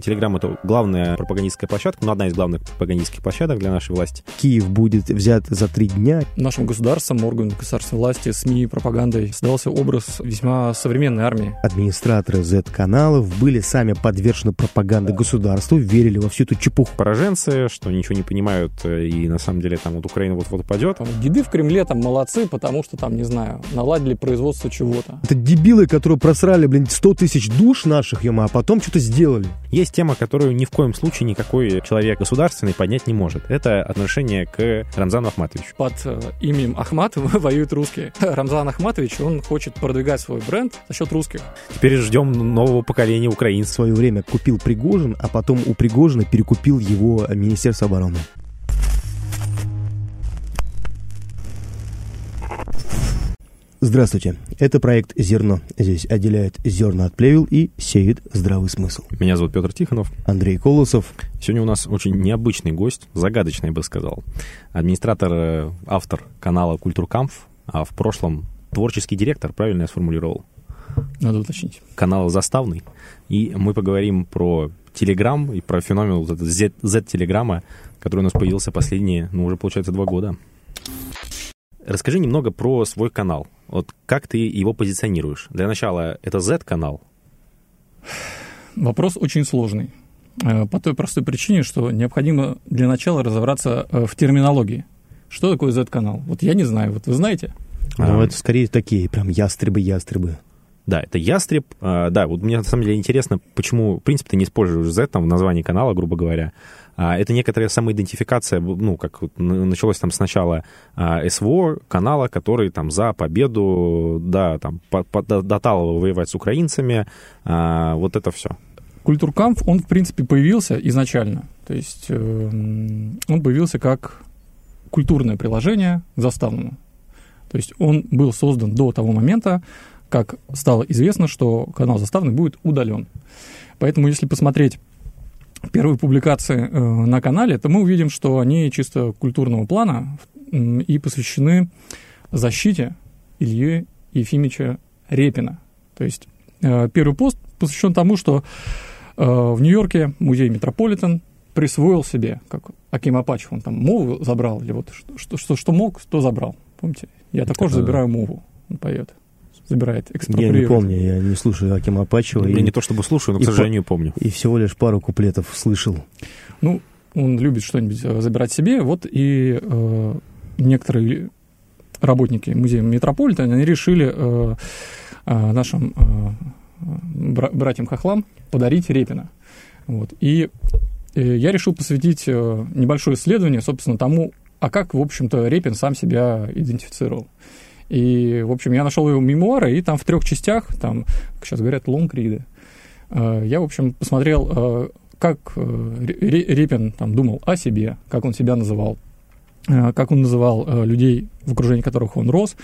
Телеграм — это главная пропагандистская площадка, ну, одна из главных пропагандистских площадок для нашей власти. Киев будет взят за три дня. Нашим государством, органам государственной власти, СМИ, пропагандой создался образ весьма современной армии. Администраторы Z-каналов были сами подвержены пропаганде государства, верили во всю эту чепуху. Пораженцы, что ничего не понимают, э, и на самом деле там вот Украина вот-вот упадет. Там, деды в Кремле там молодцы, потому что там, не знаю, наладили производство чего-то. Это дебилы, которые просрали, блин, 100 тысяч душ наших, ема, а потом что-то сделали. Есть тема, которую ни в коем случае никакой человек государственный поднять не может. Это отношение к Рамзану Ахматовичу. Под э, именем Ахматова воюют русские. Рамзан Ахматович, он хочет продвигать свой бренд за счет русских. Теперь ждем нового поколения украинцев. В свое время купил Пригожин, а потом у Пригожина перекупил его Министерство обороны. Здравствуйте. Это проект «Зерно». Здесь отделяет зерна от плевел и сеет здравый смысл. Меня зовут Петр Тихонов. Андрей Колосов. Сегодня у нас очень необычный гость, загадочный, я бы сказал. Администратор, э, автор канала «Культуркамф», а в прошлом творческий директор, правильно я сформулировал? Надо уточнить. Канал «Заставный». И мы поговорим про Телеграм и про феномен вот этот Z-телеграмма, который у нас появился последние, ну, уже, получается, два года. Расскажи немного про свой канал. Вот как ты его позиционируешь? Для начала, это Z-канал? Вопрос очень сложный. Э, по той простой причине, что необходимо для начала разобраться э, в терминологии. Что такое Z-канал? Вот я не знаю, вот вы знаете? Ну, а, это скорее такие прям ястребы-ястребы. Да, это ястреб. А, да, вот мне на самом деле интересно, почему, в принципе, ты не используешь Z там в названии канала, грубо говоря. А, это некоторая самоидентификация, ну, как началось там сначала а, СВО, канала, который там за победу, да, там, по, по, до Талова воевать с украинцами, а, вот это все. Культуркамф, он, в принципе, появился изначально. То есть э, он появился как культурное приложение к заставному. То есть он был создан до того момента, как стало известно, что канал заставный будет удален. Поэтому, если посмотреть первые публикации э, на канале, то мы увидим, что они чисто культурного плана и посвящены защите Ильи Ефимовича Репина. То есть э, первый пост посвящен тому, что э, в Нью-Йорке музей Метрополитен присвоил себе, как Аким Апачев, он там мову забрал, или вот что, что, что мог, то забрал. Помните? Я також забираю мову, он поет забирает, Я не помню, я не слушаю Акима Апачева. Я и, не то чтобы слушаю, но, к сожалению, по, помню. И всего лишь пару куплетов слышал. Ну, он любит что-нибудь э, забирать себе, вот и э, некоторые работники музея Метрополитен, они решили э, э, нашим э, братьям-хохлам подарить Репина. Вот. И э, я решил посвятить э, небольшое исследование, собственно, тому, а как, в общем-то, Репин сам себя идентифицировал. И, в общем, я нашел его мемуары, и там в трех частях, там, как сейчас говорят, лонгриды, э, я, в общем, посмотрел, э, как э, Репин там думал о себе, как он себя называл, как он называл людей, в окружении которых он рос.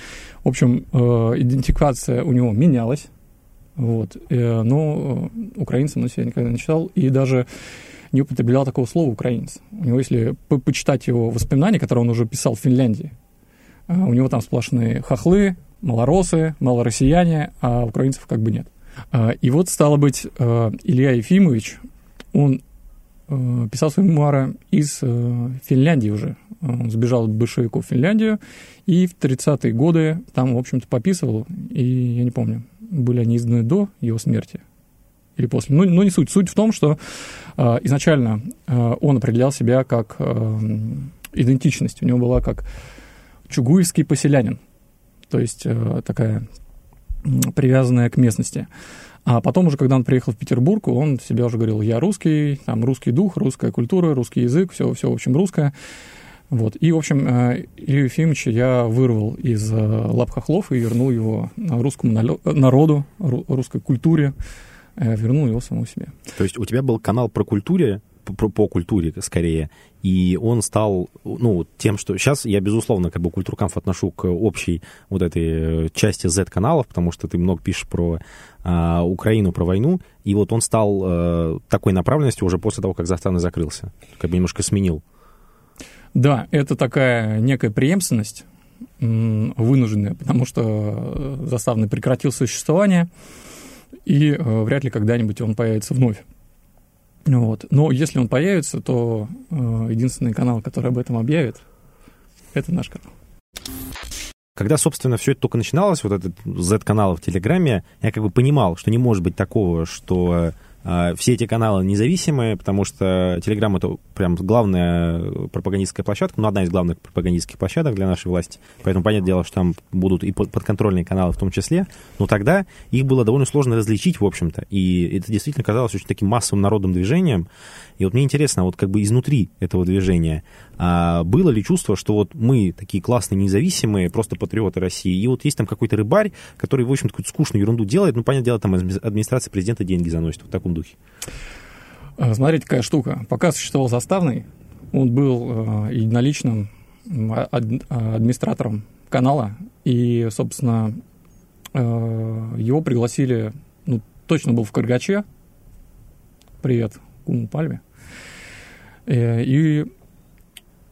В общем, идентификация у него менялась, вот, но украинцем он себя никогда не читал, и даже не употреблял такого слова украинец. У него, если почитать его воспоминания, которые он уже писал в Финляндии, у него там сплошные хохлы, малоросы, малороссияне, а украинцев как бы нет. А, и вот, стало быть, а, Илья Ефимович, он писал свои мемуары из Финляндии уже. Он сбежал от большевиков в Финляндию, и в 30-е годы там, в общем-то, пописывал, и я не помню, были они изданы до его смерти или после. Но, но не суть. Суть в том, что э, изначально э, он определял себя как э, идентичность. У него была как чугуевский поселянин, то есть э, такая привязанная к местности. А потом уже, когда он приехал в Петербург, он себя уже говорил, я русский, там русский дух, русская культура, русский язык, все, все в общем, русское. Вот. И, в общем, э, Илью Ефимовича я вырвал из э, лап хохлов и вернул его русскому народу, русской культуре, вернул его самому себе. То есть у тебя был канал про культуре, по, по культуре скорее. И он стал, ну, тем, что... Сейчас я, безусловно, как бы культуркамф отношу к общей вот этой э, части Z-каналов, потому что ты много пишешь про а, Украину, про войну, и вот он стал а, такой направленностью уже после того, как заставный закрылся. Как бы немножко сменил. Да, это такая некая преемственность вынужденная, потому что заставный прекратил существование, и вряд ли когда-нибудь он появится вновь. Вот. Но если он появится, то э, единственный канал, который об этом объявит, это наш канал. Когда, собственно, все это только начиналось, вот этот Z-канал в Телеграме, я как бы понимал, что не может быть такого, что все эти каналы независимые, потому что Telegram это прям главная пропагандистская площадка, ну, одна из главных пропагандистских площадок для нашей власти. Поэтому, понятное дело, что там будут и подконтрольные каналы в том числе. Но тогда их было довольно сложно различить, в общем-то. И это действительно казалось очень таким массовым народным движением. И вот мне интересно, вот как бы изнутри этого движения, а было ли чувство, что вот мы такие классные, независимые, просто патриоты России, и вот есть там какой-то рыбарь, который, в общем-то, какую-то скучную ерунду делает, ну, понятное дело, там администрация президента деньги заносит, в таком духе. А, смотрите, какая штука. Пока существовал заставный, он был э, единоличным администратором канала, и, собственно, э, его пригласили, ну, точно был в Каргаче, привет, Куму Пальме, Э, и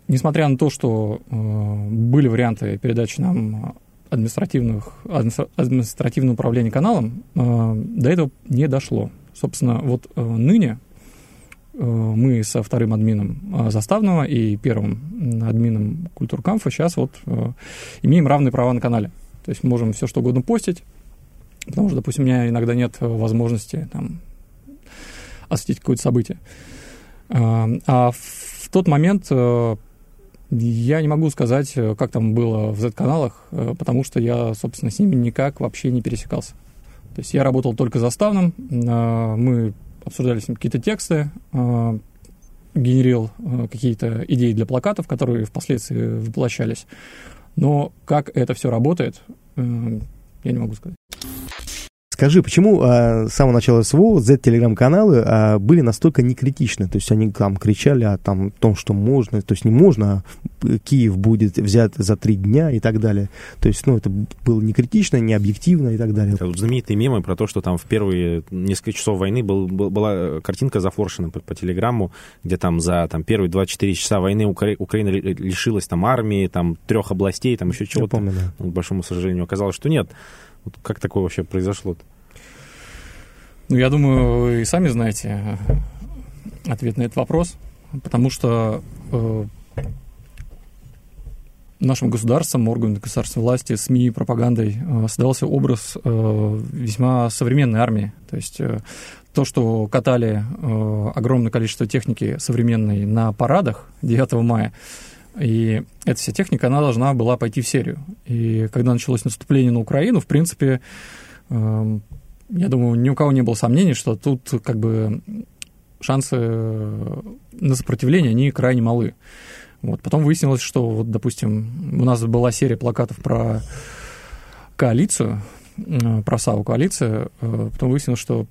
несмотря на то, что э, были варианты передачи нам административных, административного управления каналом, э, до этого не дошло. Собственно, вот ныне мы со вторым админом Заставного и первым админом Культуркамфа сейчас вот имеем равные права на канале. То есть можем все что угодно постить, потому что, допустим, у меня иногда нет возможности там осветить какое-то событие. А в тот момент э, я не могу сказать, э, как там было в Z-каналах, э, потому что я, собственно, с ними никак вообще не пересекался. То есть я работал только заставным, мы обсуждали с ним какие-то тексты, генерил какие-то идеи для плакатов, которые впоследствии воплощались. Но как это все работает, я не могу сказать. Скажи, почему а, с самого начала СВО Z-телеграм-каналы а, были настолько некритичны? То есть они там кричали о там, том, что можно, то есть не можно, а Киев будет взят за три дня и так далее. То есть, ну, это было не критично, не объективно и так далее. Это вот знаменитые мемы про то, что там в первые несколько часов войны был, был, была картинка зафоршена по, по телеграмму, где там за там, первые 24 часа войны Укра... Украина лишилась там армии, там трех областей, там еще чего-то. Я помню, да. К большому сожалению, оказалось, что нет. Вот как такое вообще произошло-то? Ну, я думаю, вы и сами знаете э, ответ на этот вопрос, потому что э, нашим государством, органами государственной власти, СМИ, пропагандой э, создался образ э, весьма современной армии. То есть э, то, что катали э, огромное количество техники современной на парадах 9 мая, и эта вся техника, она должна была пойти в серию. И когда началось наступление на Украину, в принципе, эм, я думаю, ни у кого не было сомнений, что тут как бы шансы на сопротивление, они крайне малы. Вот. Потом выяснилось, что, вот, допустим, у нас была серия плакатов про коалицию, э, про САУ коалицию, э, потом выяснилось, что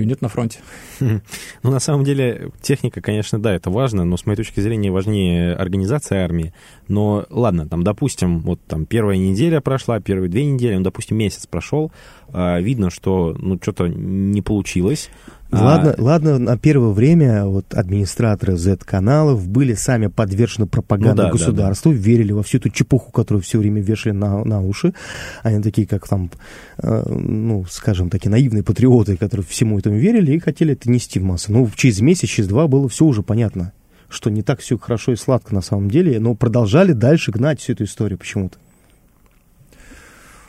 нет на фронте. Ну, на самом деле, техника, конечно, да, это важно, но с моей точки зрения важнее организация армии. Но ладно, там, допустим, вот там первая неделя прошла, первые две недели, ну, допустим, месяц прошел, видно, что, ну, что-то не получилось. Ладно, а... ладно, на первое время вот администраторы Z-каналов были сами подвержены пропаганде ну, да, государству, да, да. верили во всю эту чепуху, которую все время вешали на, на уши. Они такие, как там, э, ну, скажем, такие наивные патриоты, которые всему этому верили и хотели это нести в массы. Ну, через месяц, через два было все уже понятно, что не так все хорошо и сладко на самом деле, но продолжали дальше гнать всю эту историю почему-то.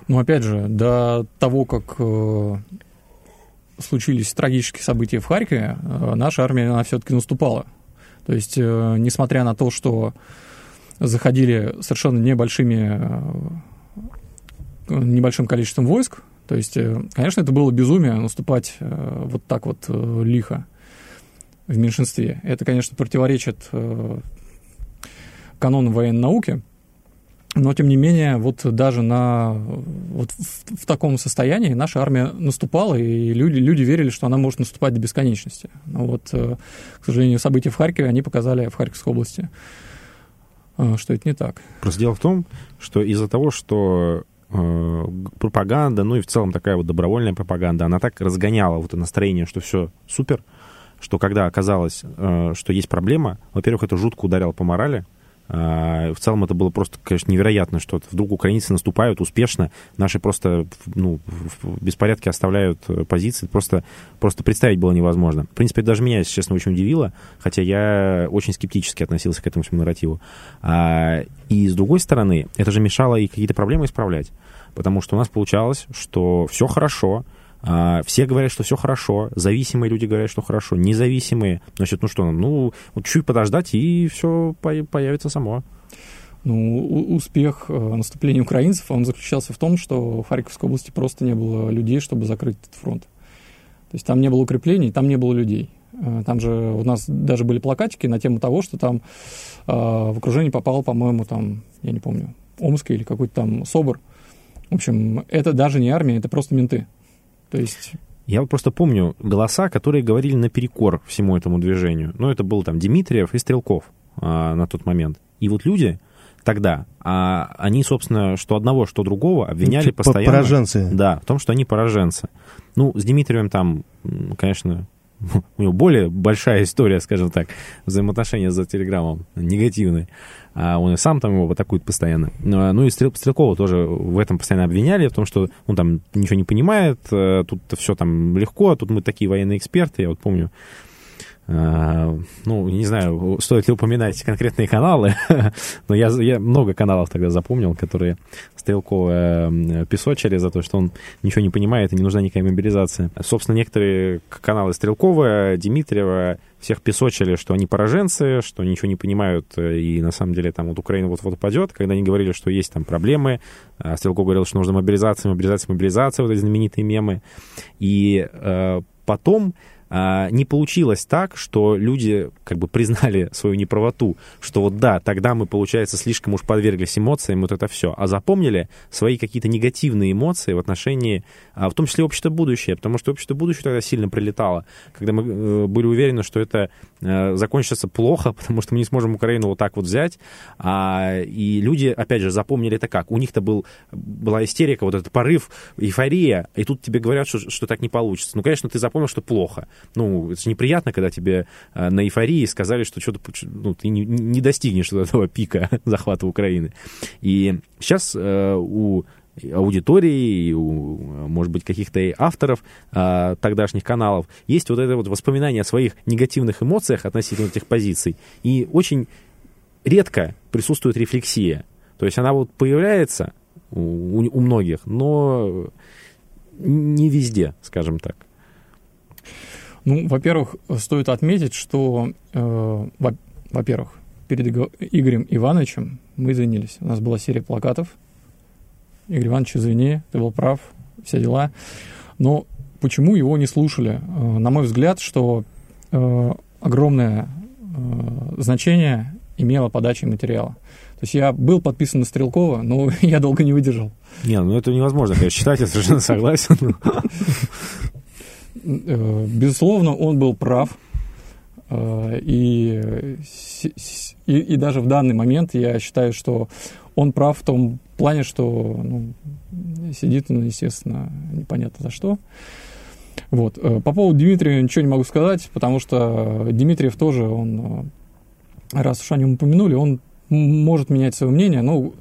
Ну, опять же, до того, как э, случились трагические события в Харькове, э, наша армия, она все-таки наступала. То есть, э, несмотря на то, что заходили совершенно небольшими, небольшим количеством войск, то есть, конечно, это было безумие наступать вот так вот лихо в меньшинстве. Это, конечно, противоречит канону военной науки, но, тем не менее, вот даже на, вот в, в таком состоянии наша армия наступала, и люди, люди верили, что она может наступать до бесконечности. Но вот, э, к сожалению, события в Харькове, они показали в Харьковской области, э, что это не так. Просто дело в том, что из-за того, что э, пропаганда, ну и в целом такая вот добровольная пропаганда, она так разгоняла вот это настроение, что все супер, что когда оказалось, что есть проблема, во-первых, это жутко ударяло по морали, В целом это было просто, конечно, невероятно, что вдруг украинцы наступают успешно, наши просто ну, в беспорядке оставляют позиции, просто, просто представить было невозможно. В принципе, даже меня, если честно, очень удивило, хотя я очень скептически относился к этому всему нарративу. И с другой стороны, это же мешало и какие-то проблемы исправлять, потому что у нас получалось, что все хорошо, а, все говорят, что все хорошо, зависимые люди говорят, что хорошо, независимые, значит, ну что, ну, чуть подождать, и все появится само. Ну, успех э, наступления украинцев, он заключался в том, что в Харьковской области просто не было людей, чтобы закрыть этот фронт. То есть там не было укреплений, там не было людей. Э, там же у нас даже были плакатики на тему того, что там э, в окружение попал, по-моему, там, я не помню, Омский или какой-то там СОБР. В общем, это даже не армия, это просто менты. То есть... Я вот просто помню голоса, которые говорили наперекор всему этому движению. Ну, это был там Дмитриев и Стрелков а, на тот момент. И вот люди тогда, а они, собственно, что одного, что другого обвиняли типа постоянно. Пораженцы. Да, в том, что они пораженцы. Ну, с Дмитриевым там, конечно, у него более большая история, скажем так, взаимоотношения за Телеграмом, негативные. А он и сам там его атакует постоянно. Ну, ну и Стрелкова тоже в этом постоянно обвиняли, в том, что он там ничего не понимает, э, тут все там легко, тут мы такие военные эксперты, я вот помню, а, ну, не знаю, стоит ли упоминать конкретные каналы, но я, я много каналов тогда запомнил, которые Стрелкова песочили за то, что он ничего не понимает и не нужна никакая мобилизация. Собственно, некоторые каналы Стрелкова, Дмитриева, всех песочили, что они пораженцы, что ничего не понимают, э, и на самом деле там вот Украина вот-вот упадет, когда они говорили, что есть там проблемы, а Стрелков говорил, что нужна мобилизация, мобилизация, мобилизация, вот эти знаменитые мемы, и э, потом а, не получилось так, что люди как бы признали свою неправоту, что вот да, тогда мы, получается, слишком уж подверглись эмоциям, вот это все, а запомнили свои какие-то негативные эмоции в отношении, а, в том числе общество будущее, потому что общество будущее тогда сильно прилетало, когда мы э, были уверены, что это закончится плохо, потому что мы не сможем Украину вот так вот взять, а, и люди, опять же, запомнили это как? У них-то был, была истерика, вот этот порыв, эйфория, и тут тебе говорят, что, что так не получится. Ну, конечно, ты запомнил, что плохо, ну, это же неприятно, когда тебе э, на эйфории сказали, что что-то ну, ты не, не достигнешь этого пика захвата Украины. И сейчас э, у аудитории, и у, может быть, каких-то авторов а, тогдашних каналов, есть вот это вот воспоминание о своих негативных эмоциях относительно этих позиций, и очень редко присутствует рефлексия. То есть она вот появляется у, у многих, но не везде, скажем так. Ну, во-первых, стоит отметить, что, э, во-первых, перед Игорем Ивановичем мы извинились. У нас была серия плакатов. Игорь Иванович, извини, ты был прав, все дела. Но почему его не слушали? Э, на мой взгляд, что э, огромное э, значение имела подача материала. То есть я был подписан на Стрелкова, но я долго не выдержал. Не, ну это невозможно, конечно, читать, я совершенно согласен. Безусловно, он был прав. И, и, и даже в данный момент я считаю, что он прав в том плане, что ну, сидит он, естественно, непонятно за что. Вот. Э, по поводу Дмитрия ничего не могу сказать, потому что Дмитриев тоже, он, раз уж о нем упомянули, он может менять свое мнение, но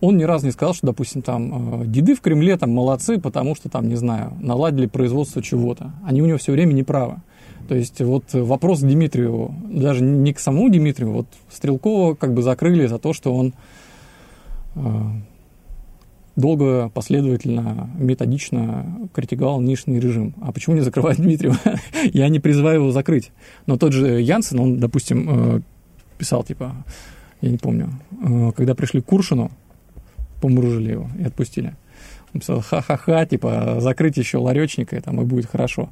он ни разу не сказал, что, допустим, там, э, деды в Кремле там молодцы, потому что, там, не знаю, наладили производство чего-то. Они у него все время неправы. То есть вот вопрос к Дмитриеву, даже не к самому Дмитрию, вот Стрелкова как бы закрыли за то, что он э, долго, последовательно, методично критиковал нынешний режим. А почему не закрывать Дмитриева? Я не призываю его закрыть. Но тот же Янсен, он, допустим, э, писал, типа, я не помню, э, когда пришли к Куршину, помружили его и отпустили. Он писал, ха-ха-ха, типа, закрыть еще ларечника, и там и будет хорошо.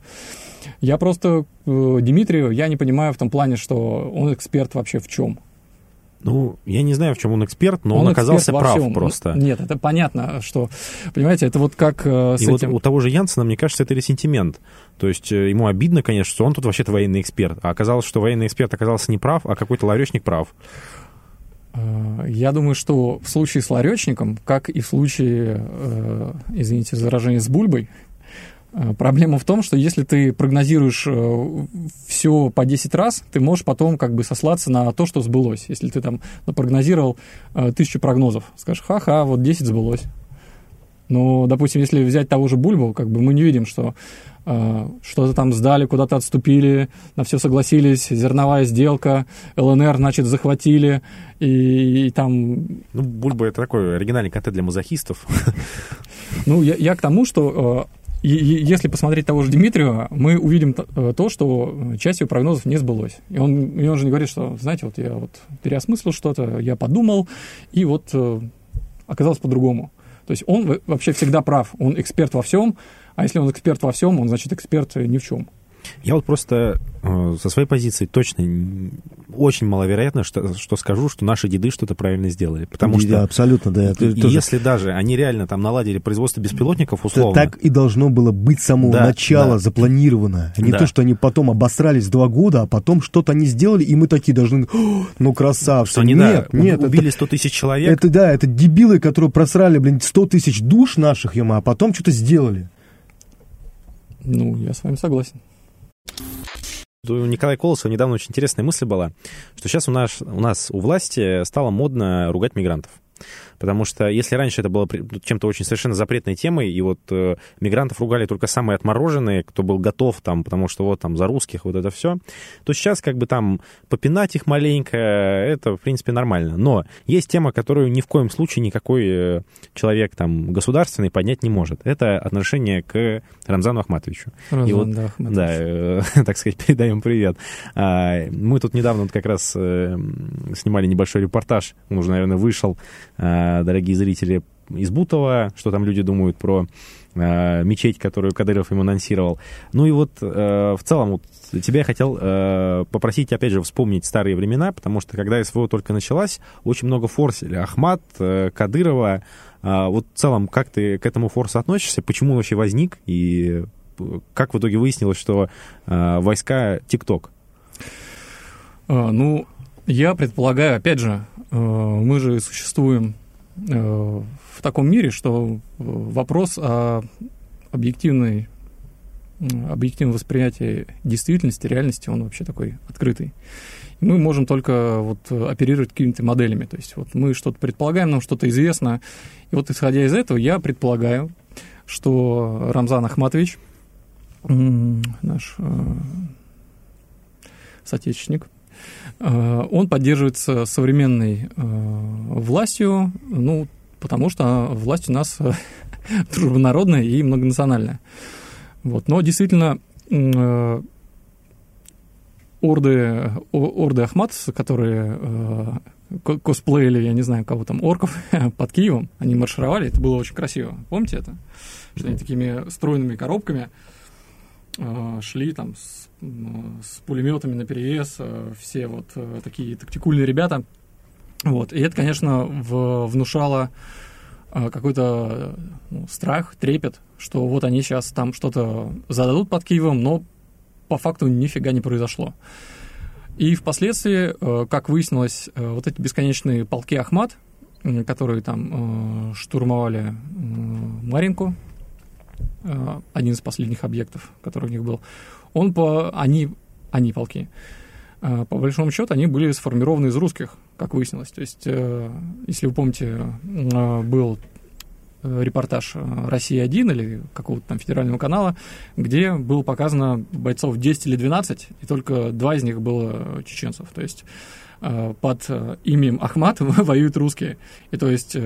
Я просто э, Дмитрию, я не понимаю в том плане, что он эксперт вообще в чем. Ну, я не знаю, в чем он эксперт, но он, он оказался прав всем. просто. Нет, это понятно, что, понимаете, это вот как э, с И этим... вот у того же Янсена, мне кажется, это ресентимент. То есть э, ему обидно, конечно, что он тут вообще-то военный эксперт. А оказалось, что военный эксперт оказался не прав, а какой-то ларечник прав. Э, я думаю, что в случае с ларечником, как и в случае, э, извините за выражение, с бульбой, Проблема в том, что если ты прогнозируешь все по 10 раз, ты можешь потом как бы сослаться на то, что сбылось. Если ты там прогнозировал тысячу прогнозов, скажешь, ха-ха, вот 10 сбылось. Но, допустим, если взять того же Бульбу, как бы мы не видим, что э, что-то там сдали, куда-то отступили, на все согласились, зерновая сделка, ЛНР, значит, захватили, и, и там... Ну, Бульба — это такой оригинальный контент для мазохистов. Ну, я, я к тому, что э, если посмотреть того же Дмитрия, мы увидим э, то, что часть его прогнозов не сбылось. И он, и он же не говорит, что, знаете, вот я вот переосмыслил что-то, я подумал, и вот э, оказалось по-другому. То есть он вообще всегда прав, он эксперт во всем, а если он эксперт во всем, он, значит, эксперт ни в чем. Я вот просто э, со своей позиции точно очень маловероятно, что, что скажу, что наши деды что-то правильно сделали. Потому да, что абсолютно, да. И, тоже... Если даже они реально там наладили производство беспилотников, условно. Так и должно было быть с самого да, начала да. запланировано. А не да. то, что они потом обосрались два года, а потом что-то они сделали, и мы такие должны, ну красавцы. Что они, нет, да, нет, убили это, 100 тысяч человек. Это да, это дебилы, которые просрали, блин, 100 тысяч душ наших, ема, а потом что-то сделали. Ну, я с вами согласен. У Николая Колосова недавно очень интересная мысль была, что сейчас у нас, у нас у власти стало модно ругать мигрантов. Потому что если раньше это было чем-то очень совершенно запретной темой, и вот э, мигрантов ругали только самые отмороженные, кто был готов там, потому что вот там за русских вот это все, то сейчас как бы там попинать их маленько, это в принципе нормально. Но есть тема, которую ни в коем случае никакой э, человек там государственный поднять не может. Это отношение к Рамзану Ахматовичу. Рамзан, и вот, да, Ахматович. да э, так сказать, передаем привет. А, мы тут недавно вот как раз э, снимали небольшой репортаж, он уже, наверное, вышел Э, дорогие зрители, из Бутова, что там люди думают про э, мечеть, которую Кадыров ему анонсировал. Ну и вот э, в целом вот, тебя я хотел э, попросить, опять же, вспомнить старые времена, потому что когда СВО только началась, очень много форсили. Ахмат, э, Кадырова. Э, вот в целом, как ты к этому форсу относишься? Почему он вообще возник? И как в итоге выяснилось, что э, войска ТикТок? А, ну, я предполагаю, опять же, э, мы же существуем э, в таком мире, что вопрос о объективной объективном восприятии действительности, реальности, он вообще такой открытый. И мы можем только вот оперировать какими-то моделями. То есть вот мы что-то предполагаем, нам что-то известно. И вот исходя из этого, я предполагаю, что Рамзан Ахматович, наш э, соотечественник, Э, он поддерживается современной э, властью, ну, потому что власть у нас дружбонародная и многонациональная. Вот. Но действительно, э, орды, орды Ахматовцев, которые косплеили, я не знаю, кого там, орков под Киевом, они маршировали, это было очень красиво. Помните это? Что они такими стройными коробками Э, шли там с, с пулеметами на перевес, э, все вот э, такие тактикульные ребята. Вот. И это, конечно, в, внушало какой-то ну, страх, трепет, что вот они сейчас там что-то зададут под Киевом, но по факту нифига не произошло. И впоследствии, как выяснилось, вот эти бесконечные полки Ахмат, которые там штурмовали Маринку, Э, один из последних объектов, который у них был, он по, они, они полки, э, по большому счету, они были сформированы из русских, как выяснилось. То есть, э, если вы помните, был репортаж «Россия-1» или какого-то там федерального канала, где было показано бойцов 10 или 12, и только два из них было чеченцев. То есть под именем Ахмат воюют русские. И то есть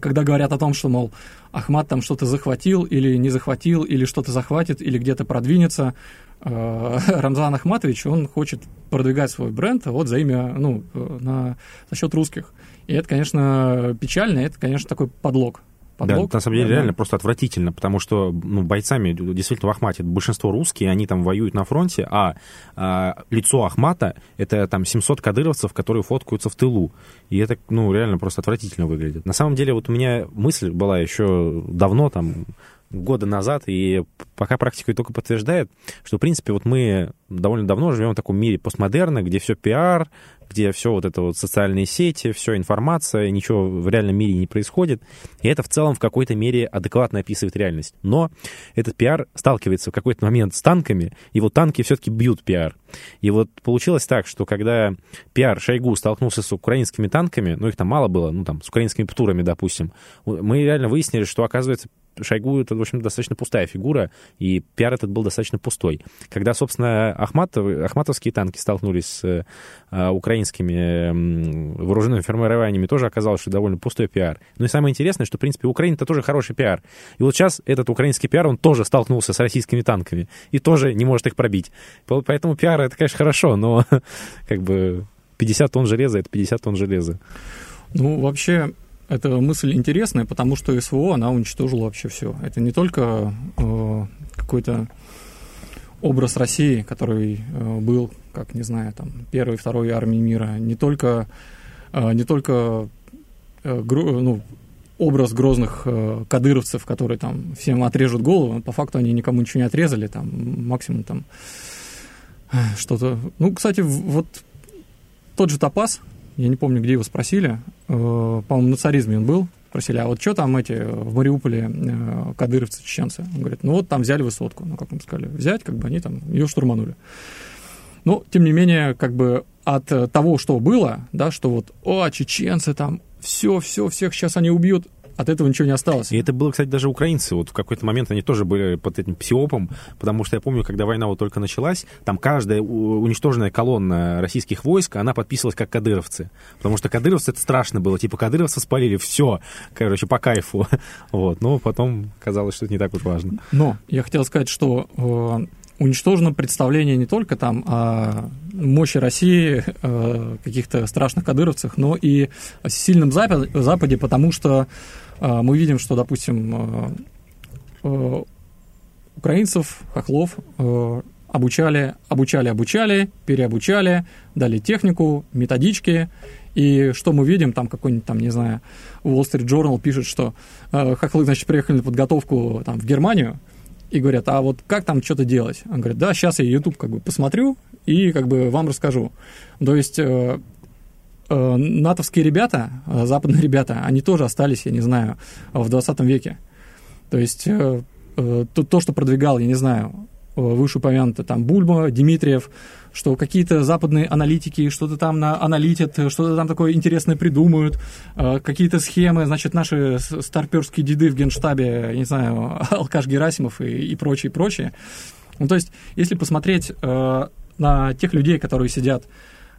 когда говорят о том, что, мол, Ахмат там что-то захватил или не захватил, или что-то захватит, или где-то продвинется, э, Рамзан Ахматович, он хочет продвигать свой бренд вот за имя, ну, э, на, за счет русских. И это, конечно, печально, это, конечно, такой подлог подлог. Да, на самом деле реально просто отвратительно, потому что ну, бойцами действительно в Ахмате большинство русские, они там воюют на фронте, а, а лицо Ахмата — это там 700 кадыровцев, которые фоткаются в тылу. И это, ну, реально просто отвратительно выглядит. На самом деле вот у меня мысль была еще давно, там, года назад, и пока практика только подтверждает, что, в принципе, вот мы довольно давно живем в таком мире постмодерна, где все пиар, где все вот это вот социальные сети, все информация, ничего в реальном мире не происходит. И это в целом в какой-то мере адекватно описывает реальность. Но этот пиар сталкивается в какой-то момент с танками, и вот танки все-таки бьют пиар. И вот получилось так, что когда пиар Шойгу столкнулся с украинскими танками, ну их там мало было, ну там с украинскими птурами, допустим, мы реально выяснили, что оказывается Шойгу это, в общем, достаточно пустая фигура, и пиар этот был достаточно пустой. Когда, собственно, Ахматов, ахматовские танки столкнулись с э, украинскими вооруженными формированиями, тоже оказалось, что довольно пустой пиар. Ну и самое интересное, что, в принципе, Украина это тоже хороший пиар. И вот сейчас этот украинский пиар, он тоже столкнулся с российскими танками, и тоже не может их пробить. Поэтому пиар это, конечно, хорошо, но как бы 50 тонн железа — это 50 тонн железа. Ну, вообще, эта мысль интересная, потому что СВО, она уничтожила вообще все. Это не только э, какой-то образ России, который э, был, как, не знаю, там, первой, второй армии мира, не только, э, не только э, гро, ну, образ грозных э, кадыровцев, которые там всем отрежут голову, по факту они никому ничего не отрезали, там, максимум там э, что-то... Ну, кстати, вот тот же Топас, я не помню, где его спросили, э, по-моему, на царизме он был, спросили, а вот что там эти в Мариуполе э, кадыровцы, чеченцы? Он говорит, ну вот там взяли высотку. Ну, как им сказали, взять, как бы они там ее штурманули. Но, тем не менее, как бы от того, что было, да, что вот, о, чеченцы там, все, все, всех сейчас они убьют, от этого ничего не осталось. И это было, кстати, даже украинцы. Вот в какой-то момент они тоже были под этим псиопом, потому что я помню, когда война вот только началась, там каждая уничтоженная колонна российских войск, она подписывалась как кадыровцы. Потому что кадыровцы это страшно было. Типа кадыровцы спалили, все, короче, по кайфу. Вот. Но потом казалось, что это не так уж важно. Но я хотел сказать, что э, уничтожено представление не только там о мощи России, э, каких-то страшных кадыровцах, но и о сильном Западе, потому что мы видим, что, допустим, а, а, украинцев, хохлов обучали, обучали, обучали, переобучали, дали технику, методички, и что мы видим, там какой-нибудь, там, не знаю, Wall Street Journal пишет, что э, хохлы, значит, приехали на подготовку там, в Германию, и говорят, а вот как там что-то делать? Он говорит, да, сейчас я YouTube как бы посмотрю и как бы вам расскажу. То есть э, натовские ребята, э, западные ребята, они тоже остались, я не знаю, в 20 веке. То есть э, э, то, то, что продвигал, я не знаю, э, вышеупомянуто там Бульба, Дмитриев, что какие-то западные аналитики что-то там на аналитят, что-то там такое интересное придумают, э, какие-то схемы, значит, наши старперские деды в генштабе, я не знаю, Алкаш Герасимов и, и прочее, прочее. Ну, то есть, если посмотреть э, на тех людей, которые сидят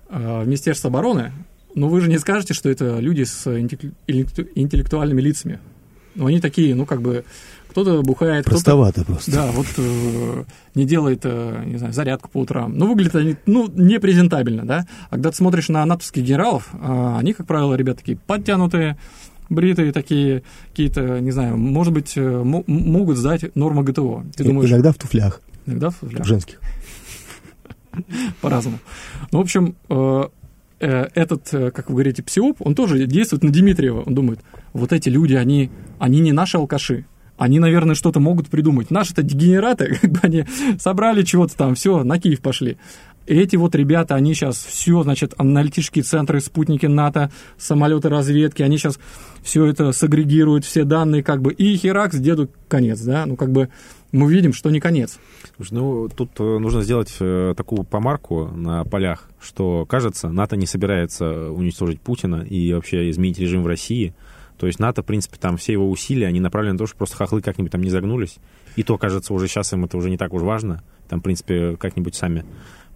э, в Министерстве обороны, но вы же не скажете, что это люди с интеллектуальными лицами. Ну, они такие, ну, как бы, кто-то бухает, Простовато кто просто. Да, вот э, не делает, э, не знаю, зарядку по утрам. Ну, выглядят они, ну, непрезентабельно, да. А когда ты смотришь на натовских генералов, э, они, как правило, ребята такие подтянутые, бритые такие, какие-то, не знаю, может быть, э, могут сдать норму ГТО. Ты думаешь, иногда в туфлях. Иногда в туфлях. Женских. По-разному. Ну, в общем, Э, этот, э, как вы говорите, псиоп, он тоже действует на Дмитриева. Он думает, вот эти люди, они, они не наши алкаши. Они, наверное, что-то могут придумать. Наши-то дегенераты, как бы они собрали чего-то там, все, на Киев пошли. Эти вот ребята, они сейчас все, значит, аналитические центры, спутники НАТО, самолеты разведки, они сейчас все это сагрегируют, все данные, как бы, и херакс, деду конец, да, ну, как бы, мы видим, что не конец. Ну, тут э, нужно сделать э, такую помарку на полях, что, кажется, НАТО не собирается уничтожить Путина и вообще изменить режим в России. То есть НАТО, в принципе, там все его усилия, они направлены на то, что просто хохлы как-нибудь там не загнулись. И то, кажется, уже сейчас им это уже не так уж важно. Там, в принципе, как-нибудь сами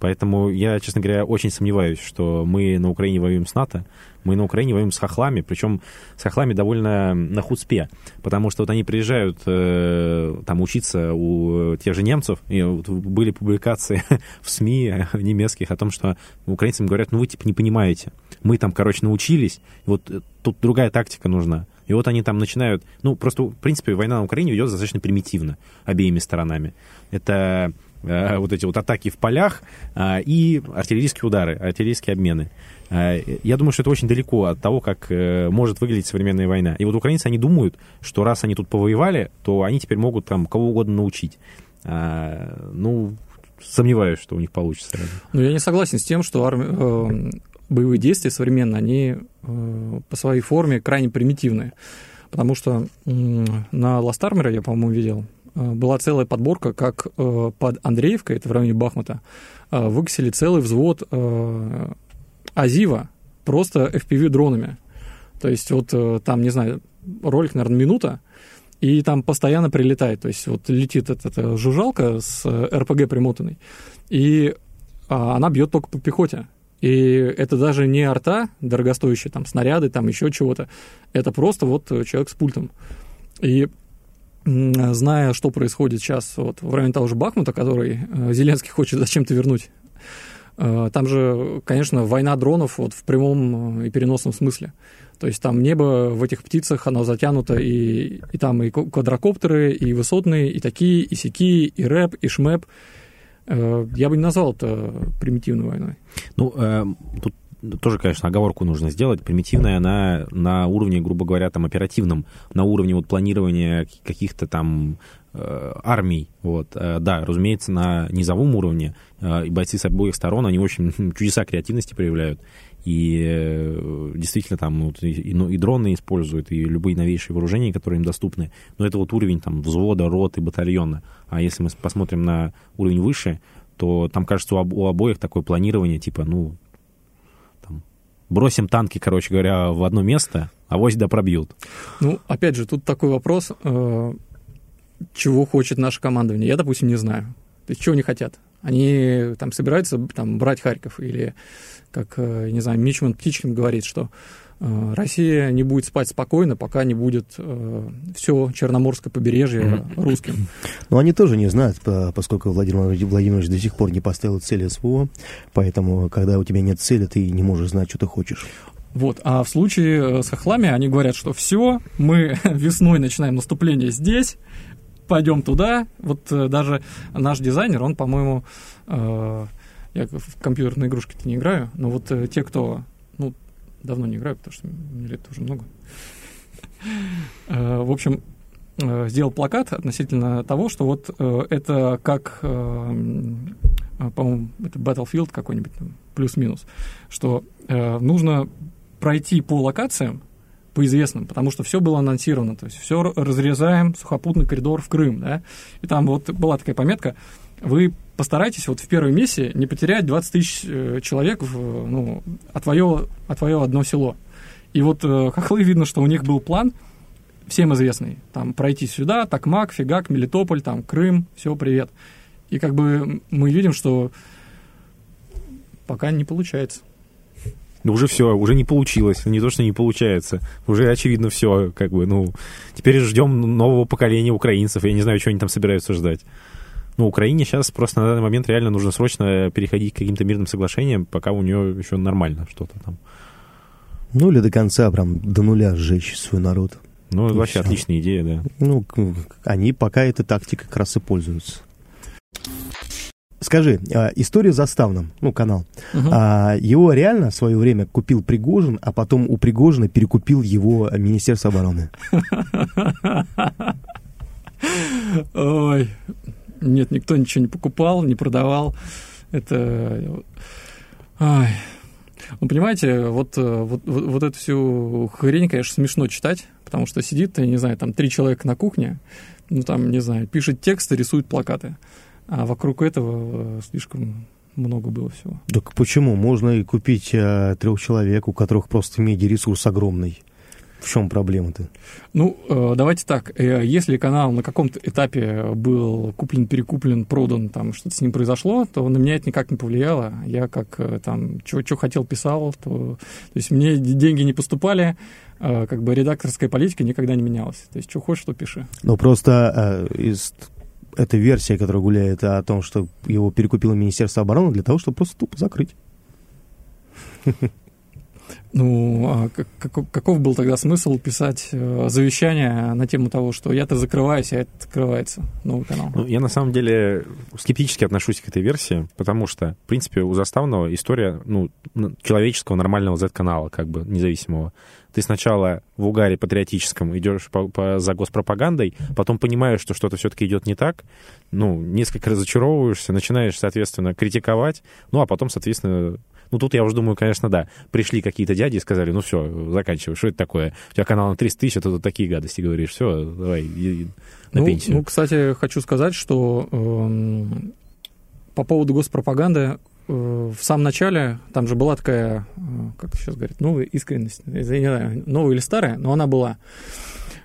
Поэтому я, честно говоря, очень сомневаюсь, что мы на Украине воюем с НАТО. Мы на Украине воюем с хохлами, причем с хохлами довольно на худспе, потому что вот они приезжают э, там учиться у тех же немцев, и вот были публикации в СМИ немецких о том, что украинцам говорят, ну вы типа не понимаете, мы там, короче, научились, вот э, тут другая тактика нужна. И вот они там начинают... Ну, просто, в принципе, война на Украине ведет достаточно примитивно обеими сторонами. Это вот эти вот атаки в полях, и артиллерийские удары, артиллерийские обмены. Я думаю, что это очень далеко от того, как может выглядеть современная война. И вот украинцы, они думают, что раз они тут повоевали, то они теперь могут там кого угодно научить. Ну, сомневаюсь, что у них получится. Ну, я не согласен с тем, что арми... э, боевые действия современные, они э, по своей форме крайне примитивные. Потому что э, на Ластармере, я, по-моему, видел, э, была целая подборка, как э, под Андреевкой, это в районе Бахмута, э, выкосили целый взвод э, Азива просто FPV-дронами. То есть вот э, там, не знаю, ролик, наверное, минута, и там постоянно прилетает. То есть вот летит эта, эта жужжалка с э, РПГ примотанной, и а, она бьет только по пехоте. И это даже не арта дорогостоящие, там, снаряды, там, еще чего-то. Это просто вот человек с пультом. И зная, что происходит сейчас вот, в районе того же Бахмута, который э, Зеленский хочет зачем-то вернуть, э, там же, конечно, война дронов вот, в прямом и переносном смысле. То есть там небо в этих птицах, оно затянуто, и, и там и квадрокоптеры, и высотные, и такие, и сякие, и рэп, и шмэп. Э, я бы не назвал это примитивной войной. Ну, э, тут тоже, конечно, оговорку нужно сделать. Примитивная она на уровне, грубо говоря, там оперативном, на уровне вот планирования каких-то там э, армий. Вот. Э, да, разумеется, на низовом уровне э, бойцы с обоих сторон, они очень чудеса креативности проявляют и действительно там ну, и, ну, и дроны используют, и любые новейшие вооружения, которые им доступны. Но это вот уровень там взвода, роты, батальона. А если мы посмотрим на уровень выше, то там, кажется, у, обоих такое планирование, типа, ну, бросим танки, короче говоря, в одно место, а вось да пробьют. Ну, опять же, тут такой вопрос, э, чего хочет наше командование. Я, допустим, не знаю. То есть, чего они хотят? Они там собираются там, брать Харьков или как, э, не знаю, Мичман Птичкин говорит, что Россия не будет спать спокойно, пока не будет э, все Черноморское побережье mm-hmm. русским. Но они тоже не знают, поскольку Владимир Владимирович до сих пор не поставил цели СВО, поэтому, когда у тебя нет цели, ты не можешь знать, что ты хочешь. Вот. А в случае с хохлами они говорят, что все, мы весной начинаем наступление здесь, пойдем туда. Вот даже наш дизайнер, он, по-моему, я в компьютерные игрушки-то не играю, но вот э, те, кто, ну, давно не играю, потому что мне лет уже много. Э, в общем, э, сделал плакат относительно того, что вот э, это как, по-моему, это Battlefield какой-нибудь, плюс-минус, что нужно пройти по локациям, по известным, потому что все было анонсировано, то есть все разрезаем, сухопутный коридор в Крым, да, и там вот была такая пометка, вы постарайтесь вот в первой миссии не потерять 20 тысяч э, человек в, ну, а, твое, а твое одно село. И вот э, хохлы видно, что у них был план, всем известный, там пройти сюда, Такмак, Фигак, Мелитополь, там Крым, все, привет. И как бы мы видим, что пока не получается. Ну, уже все, уже не получилось. Не то, что не получается. Уже очевидно все, как бы, ну, теперь ждем нового поколения украинцев. Я не знаю, что они там собираются ждать. Ну, Украине сейчас просто на данный момент реально нужно срочно переходить к каким-то мирным соглашениям, пока у нее еще нормально что-то там. Ну, или до конца прям до нуля сжечь свой народ. Ну, и вообще все. отличная идея, да. Ну, они пока этой тактикой как раз и пользуются. Скажи, а, история заставным, ну, канал. Угу. А, его реально в свое время купил Пригожин, а потом у Пригожина перекупил его Министерство обороны. Ой, нет, никто ничего не покупал, не продавал. Это... Ай. Ну, понимаете, вот, вот, вот, вот эту всю хрень, конечно, смешно читать, потому что сидит, я не знаю, там три человека на кухне, ну, там, не знаю, пишет тексты, рисует плакаты. А вокруг этого э, слишком много было всего. Так почему? Можно и купить э, трех человек, у которых просто медиаресурс огромный. В чем проблема-то? Ну, э, давайте так. Э, если канал на каком-то этапе был куплен, перекуплен, продан, там что-то с ним произошло, то на меня это никак не повлияло. Я как э, там, что хотел, писал. То, то есть мне деньги не поступали, как бы редакторская политика никогда не менялась. То есть что хочешь, что пиши. Ну, просто э, из эта версия, которая гуляет о том, что его перекупило Министерство обороны для того, чтобы просто тупо закрыть. Ну, а как, каков был тогда смысл писать э, завещание на тему того, что я-то закрываюсь, а это открывается новый канал? Ну, я на самом деле скептически отношусь к этой версии, потому что, в принципе, у Заставного история ну, человеческого нормального Z-канала, как бы независимого. Ты сначала в угаре патриотическом идешь по, по, за госпропагандой, потом понимаешь, что что-то все-таки идет не так, ну, несколько разочаровываешься, начинаешь, соответственно, критиковать, ну, а потом, соответственно, ну, тут я уже думаю, конечно, да. Пришли какие-то дяди и сказали, ну, все, заканчивай, что это такое? У тебя канал на 300 тысяч, а ты тут такие гадости говоришь. Все, давай, на ну, пенсию. Ну, кстати, хочу сказать, что э, по поводу госпропаганды э, в самом начале там же была такая, э, как сейчас говорят, новая искренность, я не знаю, новая или старая, но она была.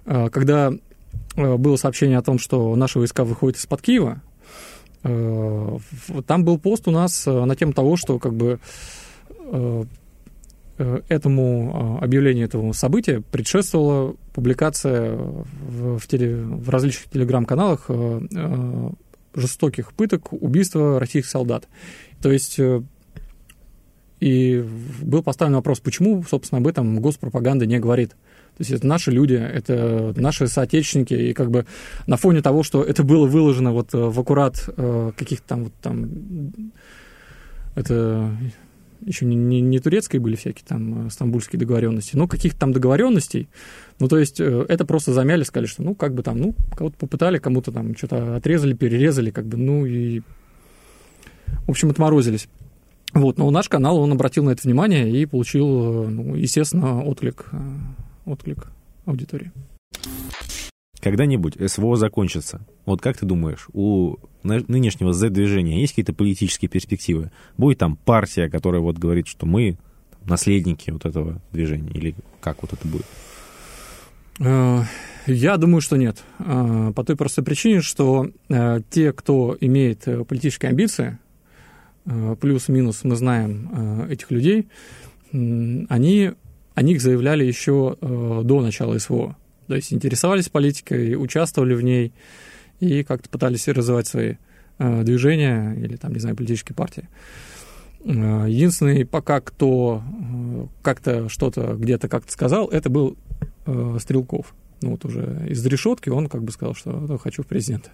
Э, когда было сообщение о том, что наши войска выходят из-под Киева, там был пост у нас э, на тему того, что как бы э, этому объявлению этого события предшествовала публикация в, в, теле, в различных телеграм-каналах жестоких пыток, убийства российских солдат. То есть и был поставлен вопрос, почему, собственно, об этом госпропаганда не говорит. То есть это наши люди, это наши соотечественники, и как бы на фоне того, что это было выложено вот э, в аккурат э, каких-то там вот там это еще не, не, не турецкие были всякие там э, стамбульские договоренности, но каких-то там договоренностей. Ну, то есть это просто замяли, сказали, что ну, как бы там, ну, кого-то попытали, кому-то там что-то отрезали, перерезали, как бы, ну, и, в общем, отморозились. Вот, но наш канал, он обратил на это внимание и получил, ну, естественно, отклик отклик аудитории. Когда-нибудь СВО закончится. Вот как ты думаешь, у нынешнего Z-движения есть какие-то политические перспективы? Будет там партия, которая вот говорит, что мы наследники вот этого движения? Или как вот это будет? Э, я думаю, что нет. Э, по той простой причине, что э, те, кто имеет политические амбиции, плюс-минус мы знаем этих людей, они о них заявляли еще э, до начала СВО. То есть интересовались политикой, участвовали в ней и как-то пытались развивать свои э, движения или, там, не знаю, политические партии. Э, единственный пока, кто как-то что-то где-то как-то сказал, это был Стрелков. Ну вот уже из решетки он как бы сказал, что ну, хочу в президента.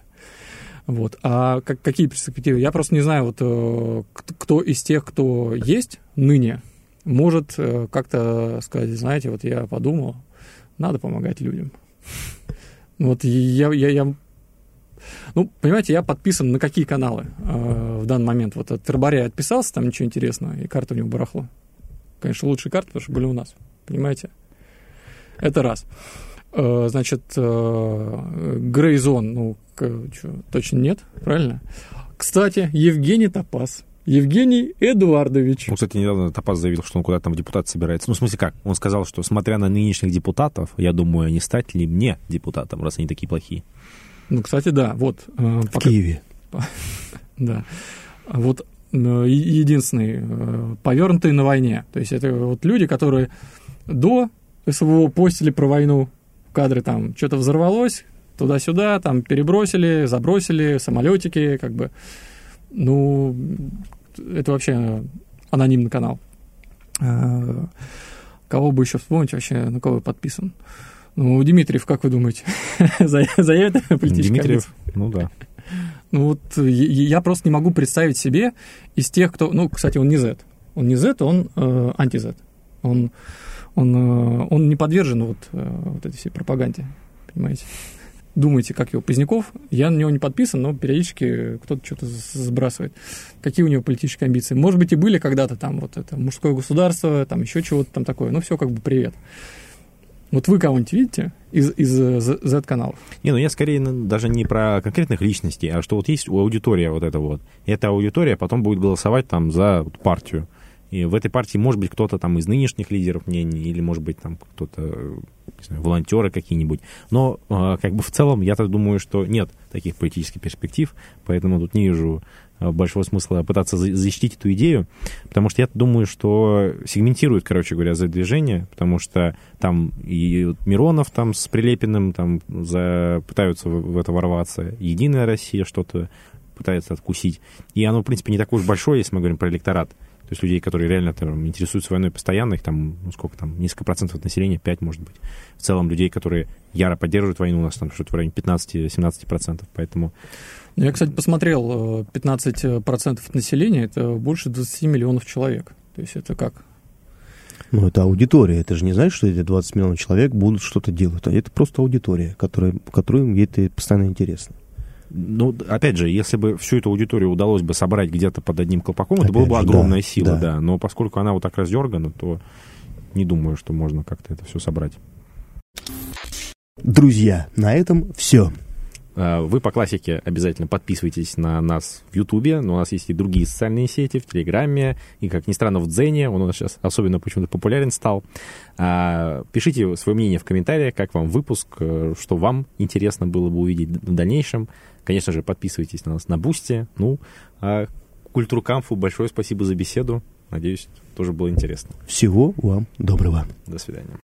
Вот. А как, какие перспективы? Я просто не знаю, вот, кто из тех, кто есть ныне может э, как-то сказать, знаете, вот я подумал, надо помогать людям. Вот я, я, я ну, понимаете, я подписан на какие каналы э, в данный момент. Вот от Тербаря отписался, там ничего интересного, и карта у него барахло. Конечно, лучшие карты, потому что были у нас. Понимаете? Это раз. Э, значит, э, Грейзон, ну, что, точно нет, правильно? Кстати, Евгений Топас Евгений Эдуардович. Он, кстати, недавно Топаз заявил, что он куда-то там депутат собирается. Ну, в смысле как? Он сказал, что, смотря на нынешних депутатов, я думаю, не стать ли мне депутатом, раз они такие плохие. Ну, кстати, да, вот. Э, в пока... Киеве. да. Вот э, единственный, э, повернутый на войне. То есть это вот люди, которые до СВО постили про войну, кадры там что-то взорвалось, туда-сюда, там перебросили, забросили, самолетики, как бы ну, это вообще анонимный канал. А, кого бы еще вспомнить вообще, на кого подписан? Ну, Дмитриев, как вы думаете, заявит политический Дмитриев, ну да. Ну вот я просто не могу представить себе из тех, кто... Ну, кстати, он не Z. Он не Z, он э, анти-Z. Он, он, э, он не подвержен вот, э, вот этой всей пропаганде, понимаете? Думаете, как его, Поздняков, я на него не подписан, но периодически кто-то что-то сбрасывает. Какие у него политические амбиции? Может быть, и были когда-то там вот это мужское государство, там еще чего-то там такое. Ну, все как бы привет. Вот вы кого-нибудь видите из, из Z-каналов? Не, ну я скорее даже не про конкретных личностей, а что вот есть аудитория вот эта вот. И эта аудитория потом будет голосовать там за партию. И в этой партии может быть кто-то там из нынешних лидеров мнений, или может быть там кто-то, не знаю, волонтеры какие-нибудь. Но а, как бы в целом я так думаю, что нет таких политических перспектив, поэтому тут не вижу а, большого смысла пытаться защитить эту идею, потому что я думаю, что сегментируют, короче говоря, за движение, потому что там и Миронов там с Прилепиным там за, пытаются в это ворваться, Единая Россия что-то пытается откусить. И оно, в принципе, не такое уж большое, если мы говорим про электорат. То есть людей, которые реально там, интересуются войной постоянно, их там, ну сколько там, несколько процентов от населения, 5, может быть. В целом людей, которые яро поддерживают войну, у нас там что-то в районе 15-17 процентов, поэтому... Я, кстати, посмотрел, 15 э, процентов от населения, это больше 20 миллионов человек. То есть это как? Ну, это аудитория. Это же не значит, что эти 20 миллионов человек будут что-то делать. Это просто аудитория, которая, которой это постоянно интересно. Ну, опять же, если бы всю эту аудиторию удалось бы собрать где-то под одним колпаком, опять это была бы огромная да, сила, да. да. Но поскольку она вот так раздергана, то не думаю, что можно как-то это все собрать. Друзья, на этом все. А, вы по классике обязательно подписывайтесь на нас в Ютубе, но у нас есть и другие социальные сети, в Телеграме, и, как ни странно, в Дзене, он у нас сейчас особенно почему-то популярен стал. А, пишите свое мнение в комментариях, как вам выпуск, э, что вам интересно было бы увидеть в дальнейшем. Конечно же, подписывайтесь на нас на Бусте. Ну, а Культуру Камфу большое спасибо за беседу. Надеюсь, тоже было интересно. Всего вам доброго. До свидания.